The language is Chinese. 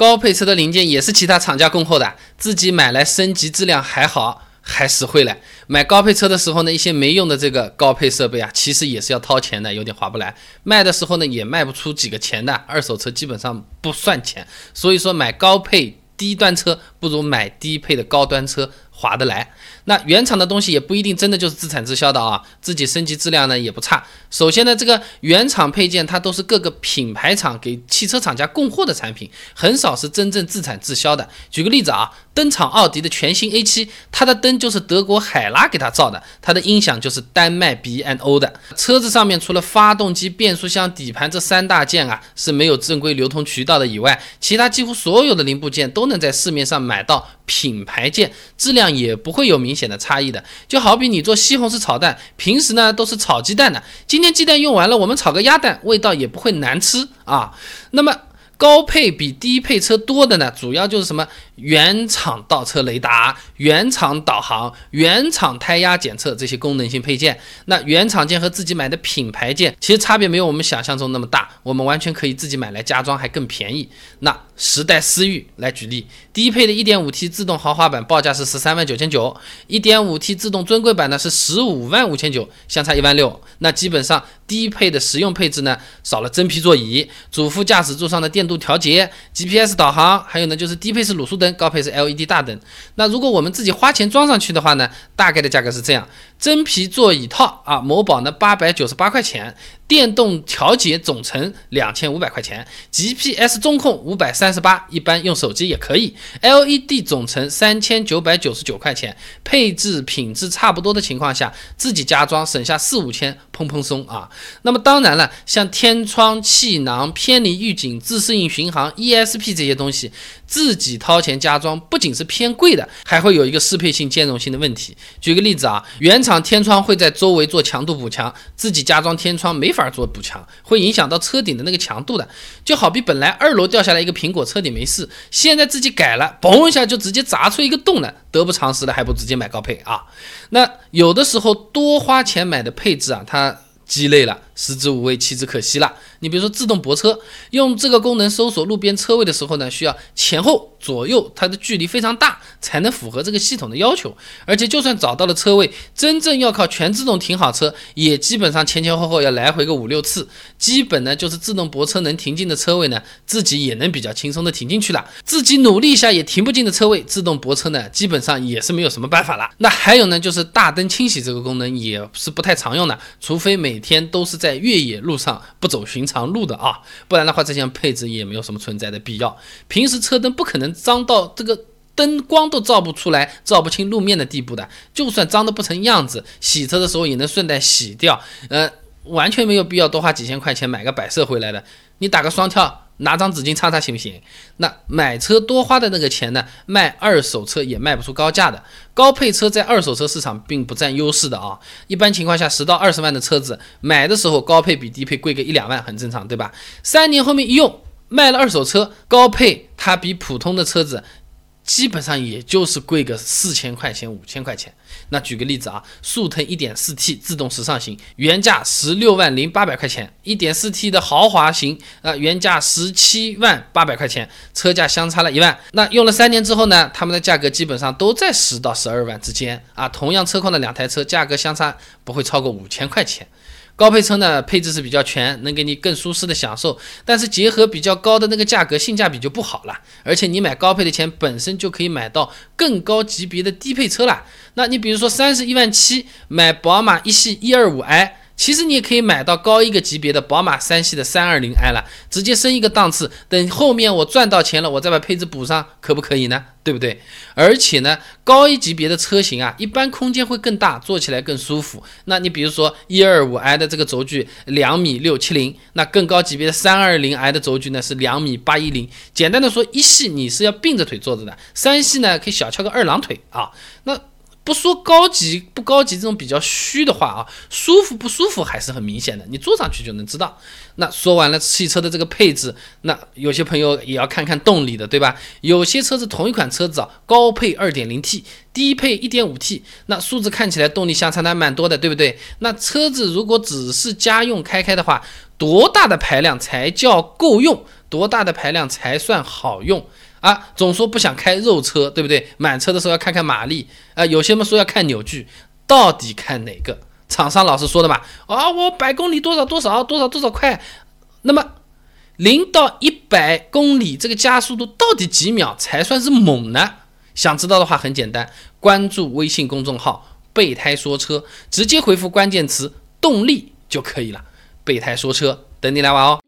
高配车的零件也是其他厂家供货的，自己买来升级质量还好，还实惠嘞。买高配车的时候呢，一些没用的这个高配设备啊，其实也是要掏钱的，有点划不来。卖的时候呢，也卖不出几个钱的，二手车基本上不算钱。所以说买高配低端车不如买低配的高端车划得来。那原厂的东西也不一定真的就是自产自销的啊，自己升级质量呢也不差。首先呢，这个原厂配件它都是各个品牌厂给汽车厂家供货的产品，很少是真正自产自销的。举个例子啊，登场奥迪的全新 A7，它的灯就是德国海拉给它造的，它的音响就是丹麦 B&O 的。车子上面除了发动机、变速箱、底盘这三大件啊是没有正规流通渠道的以外，其他几乎所有的零部件都能在市面上买到品牌件，质量也不会有明显。显的差异的，就好比你做西红柿炒蛋，平时呢都是炒鸡蛋的，今天鸡蛋用完了，我们炒个鸭蛋，味道也不会难吃啊。那么高配比低配车多的呢，主要就是什么？原厂倒车雷达、原厂导航、原厂胎压检测这些功能性配件，那原厂件和自己买的品牌件其实差别没有我们想象中那么大，我们完全可以自己买来加装，还更便宜。那时代思域来举例，低配的 1.5T 自动豪华版报价是十三万九千九，1.5T 自动尊贵版呢是十五万五千九，相差一万六。那基本上低配的实用配置呢，少了真皮座椅、主副驾驶座上的电度调节、GPS 导航，还有呢就是低配是卤素灯。高配是 LED 大灯，那如果我们自己花钱装上去的话呢，大概的价格是这样：真皮座椅套啊，某宝呢八百九十八块钱。电动调节总成两千五百块钱，GPS 中控五百三十八，一般用手机也可以。LED 总成三千九百九十九块钱，配置品质差不多的情况下，自己加装省下四五千，砰砰松啊！那么当然了，像天窗、气囊、偏离预警、自适应巡航、ESP 这些东西，自己掏钱加装，不仅是偏贵的，还会有一个适配性、兼容性的问题。举个例子啊，原厂天窗会在周围做强度补强，自己加装天窗没法。做补强会影响到车顶的那个强度的，就好比本来二楼掉下来一个苹果，车顶没事，现在自己改了，嘣一下就直接砸出一个洞了，得不偿失了，还不直接买高配啊？那有的时候多花钱买的配置啊，它。鸡肋了，食之无味，弃之可惜了。你比如说自动泊车，用这个功能搜索路边车位的时候呢，需要前后左右它的距离非常大，才能符合这个系统的要求。而且就算找到了车位，真正要靠全自动停好车，也基本上前前后后要来回个五六次。基本呢就是自动泊车能停进的车位呢，自己也能比较轻松的停进去了。自己努力一下也停不进的车位，自动泊车呢，基本上也是没有什么办法了。那还有呢，就是大灯清洗这个功能也是不太常用的，除非每天都是在在越野路上不走寻常路的啊，不然的话这项配置也没有什么存在的必要。平时车灯不可能脏到这个灯光都照不出来、照不清路面的地步的，就算脏的不成样子，洗车的时候也能顺带洗掉。呃，完全没有必要多花几千块钱买个摆设回来的。你打个双跳。拿张纸巾擦擦行不行？那买车多花的那个钱呢？卖二手车也卖不出高价的。高配车在二手车市场并不占优势的啊。一般情况下，十到二十万的车子买的时候，高配比低配贵个一两万，很正常，对吧？三年后面一用，卖了二手车，高配它比普通的车子。基本上也就是贵个四千块钱、五千块钱。那举个例子啊，速腾 1.4T 自动时尚型原价十六万零八百块钱，1.4T 的豪华型啊原价十七万八百块钱，车价相差了一万。那用了三年之后呢，他们的价格基本上都在十到十二万之间啊。同样车况的两台车，价格相差不会超过五千块钱。高配车呢，配置是比较全，能给你更舒适的享受，但是结合比较高的那个价格，性价比就不好了。而且你买高配的钱本身就可以买到更高级别的低配车了。那你比如说三十一万七买宝马一系一二五 i。其实你也可以买到高一个级别的宝马三系的三二零 i 了，直接升一个档次。等后面我赚到钱了，我再把配置补上，可不可以呢？对不对？而且呢，高一级别的车型啊，一般空间会更大，坐起来更舒服。那你比如说一二五 i 的这个轴距两米六七零，那更高级别的三二零 i 的轴距呢是两米八一零。简单的说，一系你是要并着腿坐着的，三系呢可以小翘个二郎腿啊。那不说高级不高级这种比较虚的话啊，舒服不舒服还是很明显的，你坐上去就能知道。那说完了汽车的这个配置，那有些朋友也要看看动力的，对吧？有些车子同一款车子啊，高配 2.0T，低配 1.5T，那数字看起来动力相差的蛮多的，对不对？那车子如果只是家用开开的话，多大的排量才叫够用？多大的排量才算好用啊？总说不想开肉车，对不对？满车的时候要看看马力啊，有些人说要看扭矩，到底看哪个？厂商老是说的嘛，啊，我百公里多少多少多少多少快，那么零到一百公里这个加速度到底几秒才算是猛呢？想知道的话很简单，关注微信公众号“备胎说车”，直接回复关键词“动力”就可以了。备胎说车，等你来玩哦。